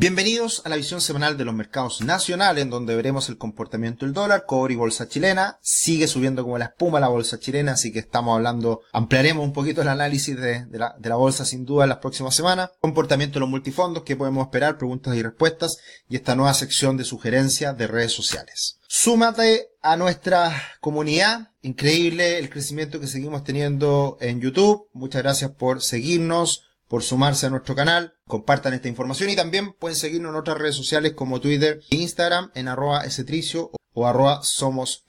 Bienvenidos a la visión semanal de los mercados nacionales, en donde veremos el comportamiento del dólar, cobre y bolsa chilena. Sigue subiendo como la espuma la bolsa chilena, así que estamos hablando, ampliaremos un poquito el análisis de, la, de la bolsa sin duda en las próximas semanas. Comportamiento de los multifondos, que podemos esperar, preguntas y respuestas, y esta nueva sección de sugerencias de redes sociales. Súmate a nuestra comunidad. Increíble el crecimiento que seguimos teniendo en YouTube. Muchas gracias por seguirnos por sumarse a nuestro canal, compartan esta información y también pueden seguirnos en otras redes sociales como Twitter e Instagram en arroba esetricio o arroba somos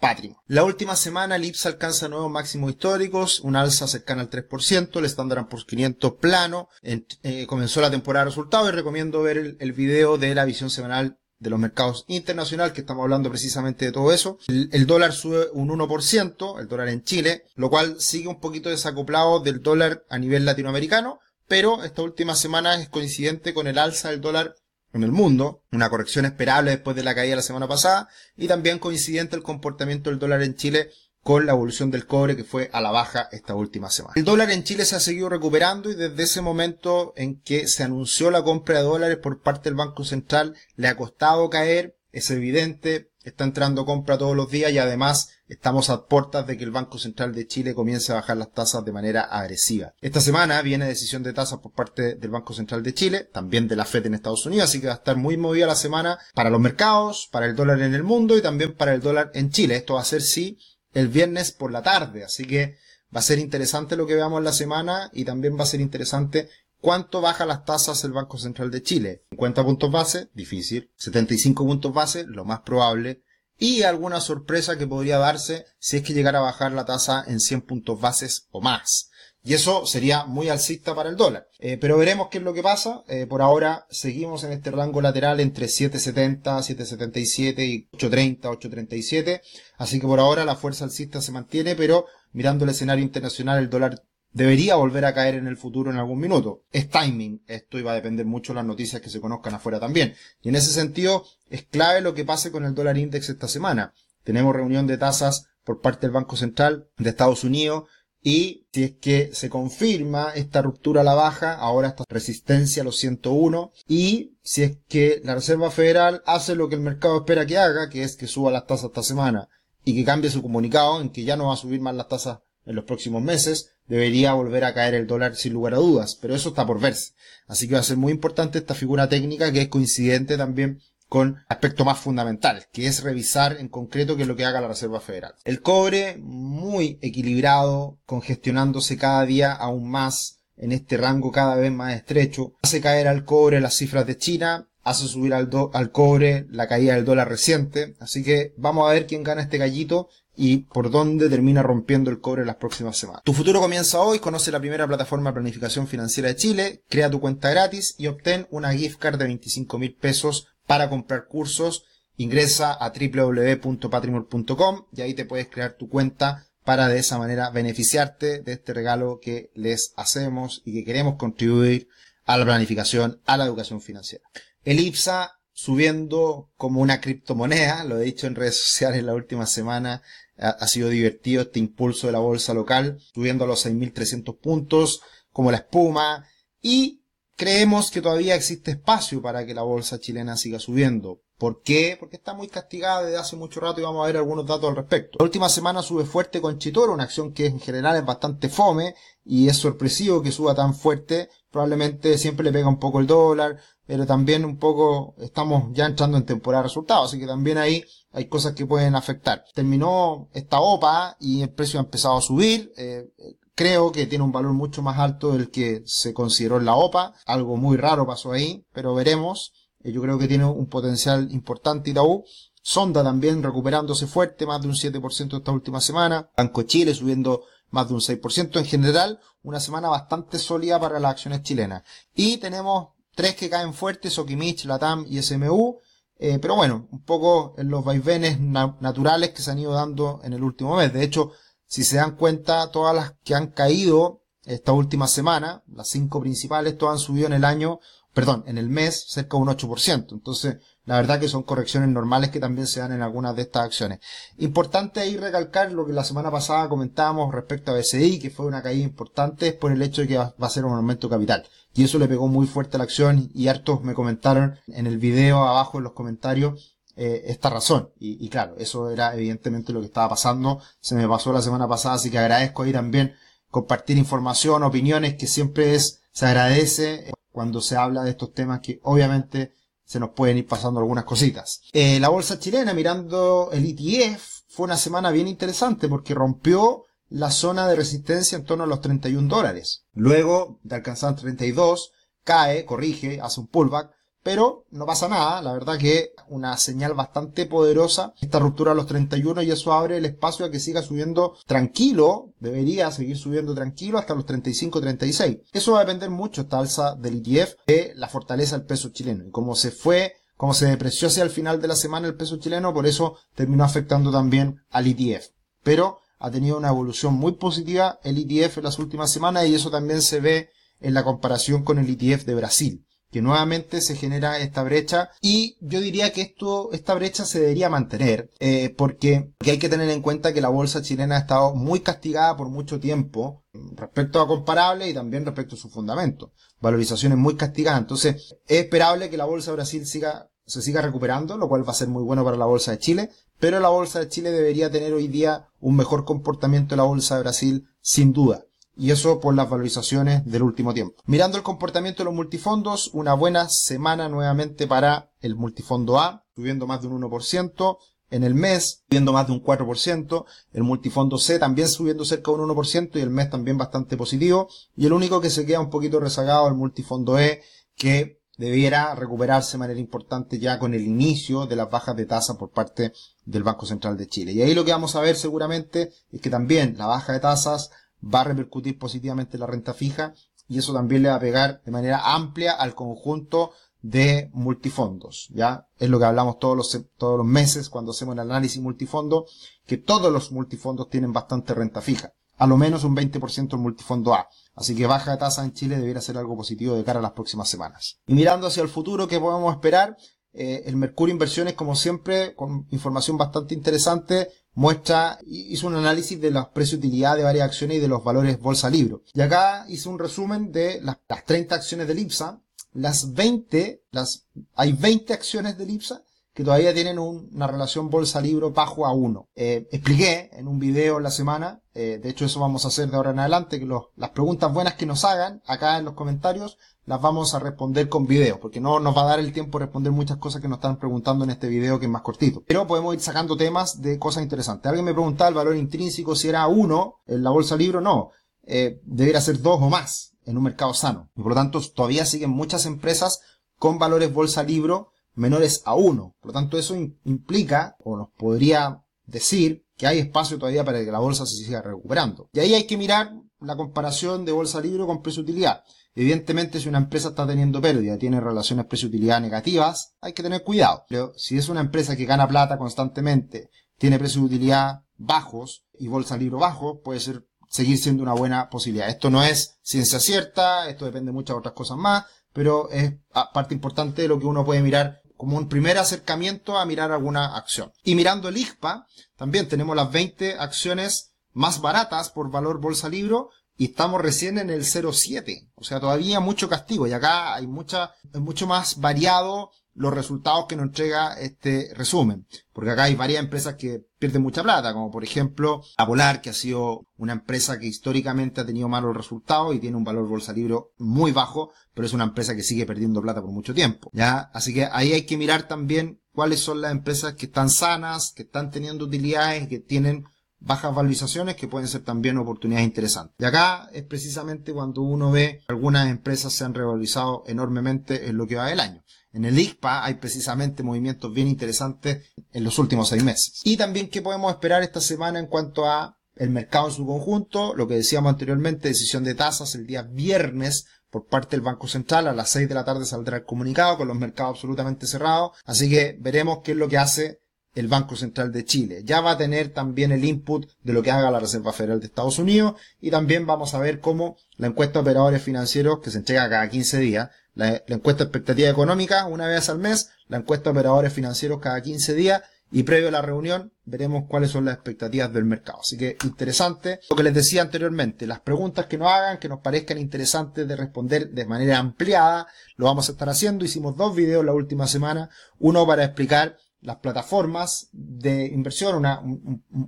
La última semana el IPSA alcanza nuevos máximos históricos, un alza cercana al 3%, el Standard por 500 plano, eh, comenzó la temporada de resultados y recomiendo ver el, video de la visión semanal de los mercados internacionales, que estamos hablando precisamente de todo eso. El, dólar sube un 1%, el dólar en Chile, lo cual sigue un poquito desacoplado del dólar a nivel latinoamericano, pero esta última semana es coincidente con el alza del dólar en el mundo, una corrección esperable después de la caída la semana pasada, y también coincidente el comportamiento del dólar en Chile con la evolución del cobre que fue a la baja esta última semana. El dólar en Chile se ha seguido recuperando y desde ese momento en que se anunció la compra de dólares por parte del Banco Central le ha costado caer, es evidente, está entrando compra todos los días y además estamos a puertas de que el Banco Central de Chile comience a bajar las tasas de manera agresiva. Esta semana viene decisión de tasas por parte del Banco Central de Chile, también de la Fed en Estados Unidos, así que va a estar muy movida la semana para los mercados, para el dólar en el mundo y también para el dólar en Chile. Esto va a ser sí el viernes por la tarde, así que va a ser interesante lo que veamos en la semana y también va a ser interesante ¿Cuánto baja las tasas el Banco Central de Chile? 50 puntos base, difícil. 75 puntos base, lo más probable. Y alguna sorpresa que podría darse si es que llegara a bajar la tasa en 100 puntos bases o más. Y eso sería muy alcista para el dólar. Eh, pero veremos qué es lo que pasa. Eh, por ahora seguimos en este rango lateral entre 7.70, 7.77 y 8.30, 8.37. Así que por ahora la fuerza alcista se mantiene, pero mirando el escenario internacional el dólar debería volver a caer en el futuro en algún minuto. Es timing, esto iba a depender mucho de las noticias que se conozcan afuera también. Y en ese sentido, es clave lo que pase con el dólar index esta semana. Tenemos reunión de tasas por parte del Banco Central de Estados Unidos y si es que se confirma esta ruptura a la baja, ahora esta resistencia a los 101 y si es que la Reserva Federal hace lo que el mercado espera que haga, que es que suba las tasas esta semana y que cambie su comunicado en que ya no va a subir más las tasas en los próximos meses, debería volver a caer el dólar sin lugar a dudas, pero eso está por verse. Así que va a ser muy importante esta figura técnica que es coincidente también con aspecto más fundamental, que es revisar en concreto qué es lo que haga la Reserva Federal. El cobre muy equilibrado, congestionándose cada día aún más en este rango cada vez más estrecho, hace caer al cobre las cifras de China, hace subir al, al cobre la caída del dólar reciente, así que vamos a ver quién gana este gallito y por dónde termina rompiendo el cobre las próximas semanas. Tu futuro comienza hoy, conoce la primera plataforma de planificación financiera de Chile, crea tu cuenta gratis y obtén una gift card de 25 mil pesos para comprar cursos. Ingresa a www.patrimor.com y ahí te puedes crear tu cuenta para de esa manera beneficiarte de este regalo que les hacemos y que queremos contribuir a la planificación, a la educación financiera. El IPSA subiendo como una criptomoneda, lo he dicho en redes sociales la última semana, ha, sido divertido este impulso de la bolsa local, subiendo a los 6.300 puntos, como la espuma, y creemos que todavía existe espacio para que la bolsa chilena siga subiendo. ¿Por qué? Porque está muy castigada desde hace mucho rato y vamos a ver algunos datos al respecto. La última semana sube fuerte con Chitoro, una acción que en general es bastante fome y es sorpresivo que suba tan fuerte. Probablemente siempre le pega un poco el dólar, pero también un poco estamos ya entrando en temporada de resultados, así que también ahí hay cosas que pueden afectar. Terminó esta OPA y el precio ha empezado a subir. Eh, creo que tiene un valor mucho más alto del que se consideró en la OPA. Algo muy raro pasó ahí, pero veremos. Eh, yo creo que tiene un potencial importante Itaú. Sonda también recuperándose fuerte, más de un 7% esta última semana. Banco Chile subiendo más de un 6%. En general, una semana bastante sólida para las acciones chilenas. Y tenemos tres que caen fuertes, Sokimich, Latam y SMU. Eh, pero bueno, un poco en los vaivenes naturales que se han ido dando en el último mes. De hecho, si se dan cuenta, todas las que han caído esta última semana, las cinco principales, todas han subido en el año, perdón, en el mes cerca de un 8%. Entonces, la verdad que son correcciones normales que también se dan en algunas de estas acciones. Importante ahí recalcar lo que la semana pasada comentábamos respecto a BCI, que fue una caída importante por el hecho de que va a ser un aumento capital. Y eso le pegó muy fuerte a la acción y hartos me comentaron en el video abajo en los comentarios eh, esta razón. Y, y, claro, eso era evidentemente lo que estaba pasando. Se me pasó la semana pasada, así que agradezco ahí también compartir información, opiniones, que siempre es, se agradece cuando se habla de estos temas que obviamente se nos pueden ir pasando algunas cositas. Eh, la bolsa chilena, mirando el ETF, fue una semana bien interesante porque rompió la zona de resistencia en torno a los 31 dólares. Luego de alcanzar 32, cae, corrige, hace un pullback, pero no pasa nada, la verdad que una señal bastante poderosa esta ruptura a los 31 y eso abre el espacio a que siga subiendo tranquilo, debería seguir subiendo tranquilo hasta los 35-36. Eso va a depender mucho esta alza del ETF de la fortaleza del peso chileno y como se fue como se depreció hacia el final de la semana el peso chileno, por eso terminó afectando también al ETF. Pero ha tenido una evolución muy positiva el ETF en las últimas semanas y eso también se ve en la comparación con el ETF de Brasil que nuevamente se genera esta brecha y yo diría que esto, esta brecha se debería mantener eh, porque, hay que tener en cuenta que la bolsa chilena ha estado muy castigada por mucho tiempo respecto a comparable y también respecto a su fundamento. Valorizaciones muy castigadas. Entonces, es esperable que la bolsa de Brasil siga, se siga recuperando, lo cual va a ser muy bueno para la bolsa de Chile, pero la bolsa de Chile debería tener hoy día un mejor comportamiento de la bolsa de Brasil, sin duda y eso por las valorizaciones del último tiempo. Mirando el comportamiento de los multifondos, una buena semana nuevamente para el multifondo A, subiendo más de un 1%, en el mes subiendo más de un 4%, el multifondo C también subiendo cerca de un 1% y el mes también bastante positivo, y el único que se queda un poquito rezagado el multifondo E, que debiera recuperarse de manera importante ya con el inicio de las bajas de tasa por parte del Banco Central de Chile. Y ahí lo que vamos a ver seguramente es que también la baja de tasas va a repercutir positivamente la renta fija y eso también le va a pegar de manera amplia al conjunto de multifondos, ¿ya? Es lo que hablamos todos los, todos los meses cuando hacemos el análisis multifondo, que todos los multifondos tienen bastante renta fija. A lo menos un 20% el multifondo A. Así que baja de tasa en Chile debería ser algo positivo de cara a las próximas semanas. Y mirando hacia el futuro, ¿qué podemos esperar? Eh, el Mercurio Inversiones, como siempre, con información bastante interesante, muestra, hizo un análisis de los precios de utilidad de varias acciones y de los valores bolsa libro. Y acá hizo un resumen de las, 30 acciones del IPSA, las 20, las, hay 20 acciones del IPSA que todavía tienen una relación bolsa-libro bajo a 1. Eh, expliqué en un video la semana, eh, de hecho eso vamos a hacer de ahora en adelante, que las preguntas buenas que nos hagan acá en los comentarios las vamos a responder con video, porque no nos va a dar el tiempo de responder muchas cosas que nos están preguntando en este video que es más cortito. Pero podemos ir sacando temas de cosas interesantes. Alguien me preguntaba el valor intrínseco si era 1 en la bolsa libro, no. Eh, debería ser 2 o más en un mercado sano. Y por lo tanto todavía siguen muchas empresas con valores bolsa libro menores a 1. Por lo tanto, eso implica, o nos podría decir, que hay espacio todavía para que la bolsa se siga recuperando. Y ahí hay que mirar la comparación de bolsa libre con precio-utilidad. Evidentemente, si una empresa está teniendo pérdida, tiene relaciones precio-utilidad negativas, hay que tener cuidado. Pero si es una empresa que gana plata constantemente, tiene precio-utilidad bajos y bolsa libre bajo, puede ser seguir siendo una buena posibilidad. Esto no es ciencia cierta, esto depende de muchas otras cosas más, pero es parte importante de lo que uno puede mirar como un primer acercamiento a mirar alguna acción. Y mirando el IGPA, también tenemos las 20 acciones más baratas por valor bolsa libro y estamos recién en el 0,7. O sea, todavía mucho castigo y acá hay mucha, es mucho más variado los resultados que nos entrega este resumen. Porque acá hay varias empresas que pierden mucha plata, como por ejemplo Apolar, que ha sido una empresa que históricamente ha tenido malos resultados y tiene un valor bolsa libre muy bajo, pero es una empresa que sigue perdiendo plata por mucho tiempo. ¿ya? Así que ahí hay que mirar también cuáles son las empresas que están sanas, que están teniendo utilidades, que tienen bajas valorizaciones que pueden ser también oportunidades interesantes. Y acá es precisamente cuando uno ve algunas empresas se han revalorizado enormemente en lo que va del año. En el ICPA hay precisamente movimientos bien interesantes en los últimos seis meses. Y también qué podemos esperar esta semana en cuanto a el mercado en su conjunto, lo que decíamos anteriormente, decisión de tasas el día viernes por parte del Banco Central. A las 6 de la tarde saldrá el comunicado con los mercados absolutamente cerrados. Así que veremos qué es lo que hace el Banco Central de Chile. Ya va a tener también el input de lo que haga la Reserva Federal de Estados Unidos y también vamos a ver cómo la encuesta de operadores financieros que se entrega cada 15 días, la, encuesta de expectativa económica una vez al mes, la encuesta de operadores financieros cada 15 días y previo a la reunión veremos cuáles son las expectativas del mercado. Así que interesante. Lo que les decía anteriormente, las preguntas que nos hagan, que nos parezcan interesantes de responder de manera ampliada, lo vamos a estar haciendo. Hicimos dos videos la última semana. Uno para explicar las plataformas de inversión, una,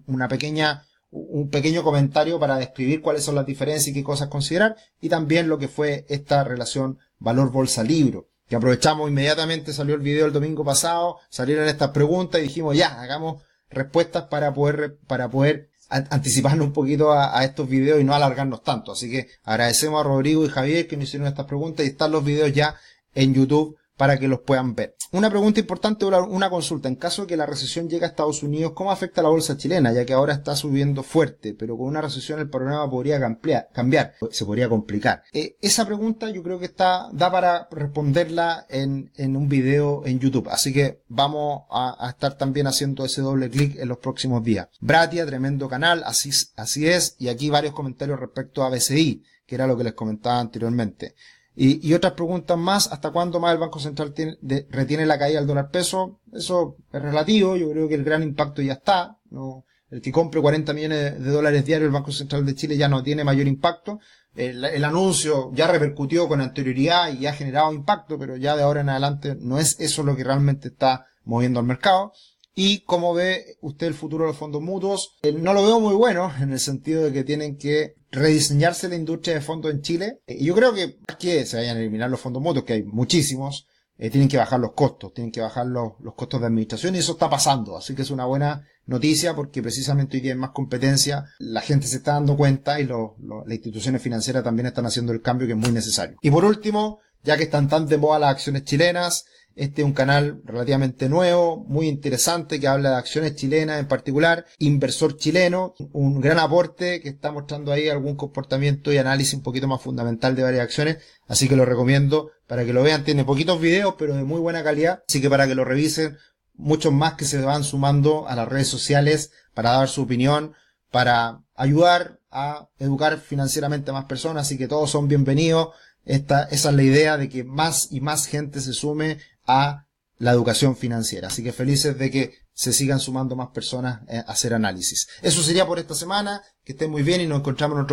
una pequeña, un pequeño comentario para describir cuáles son las diferencias y qué cosas considerar, y también lo que fue esta relación valor bolsa libro, que aprovechamos inmediatamente, salió el video el domingo pasado, salieron estas preguntas y dijimos ya, hagamos respuestas para poder, para poder anticiparnos un poquito a, a, estos videos y no alargarnos tanto. Así que agradecemos a Rodrigo y Javier que nos hicieron estas preguntas y están los videos ya en YouTube para que los puedan ver. Una pregunta importante, una consulta. En caso de que la recesión llegue a Estados Unidos, ¿cómo afecta a la bolsa chilena? Ya que ahora está subiendo fuerte, pero con una recesión el panorama podría cambiar, se podría complicar. Eh, esa pregunta yo creo que está, da para responderla en, un video en YouTube. Así que vamos a, a estar también haciendo ese doble clic en los próximos días. Bratia, tremendo canal, así, así es. Y aquí varios comentarios respecto a BCI, que era lo que les comentaba anteriormente. Y, y, otras preguntas más, ¿hasta cuándo más el Banco Central tiene, de, retiene la caída del dólar peso? Eso es relativo, yo creo que el gran impacto ya está. El que compre 40 millones de dólares diarios el Banco Central de Chile ya no tiene mayor impacto. El, el, anuncio ya repercutió con anterioridad y ha generado impacto, pero ya de ahora en adelante no es eso lo que realmente está moviendo al mercado. Y como ve usted el futuro de los fondos mutuos, eh, no lo veo muy bueno en el sentido de que tienen que rediseñarse la industria de fondos en Chile. Eh, y yo creo que más que se vayan a eliminar los fondos mutuos, que hay muchísimos, eh, tienen que bajar los costos, tienen que bajar los, los, costos de administración y eso está pasando. Así que es una buena noticia porque precisamente hoy día hay más competencia, la gente se está dando cuenta y lo, las instituciones financieras también están haciendo el cambio que es muy necesario. Y por último, ya que están tan de moda las acciones chilenas, este es un canal relativamente nuevo, muy interesante, que habla de acciones chilenas en particular, inversor chileno, un gran aporte que está mostrando ahí algún comportamiento y análisis un poquito más fundamental de varias acciones, así que lo recomiendo para que lo vean. Tiene poquitos videos, pero de muy buena calidad, así que para que lo revisen, muchos más que se van sumando a las redes sociales para dar su opinión, para ayudar a educar financieramente a más personas, así que todos son bienvenidos. Esta, esa es la idea de que más y más gente se sume a la educación financiera. Así que felices de que se sigan sumando más personas eh, a hacer análisis. Eso sería por esta semana. Que estén muy bien y nos encontramos en otro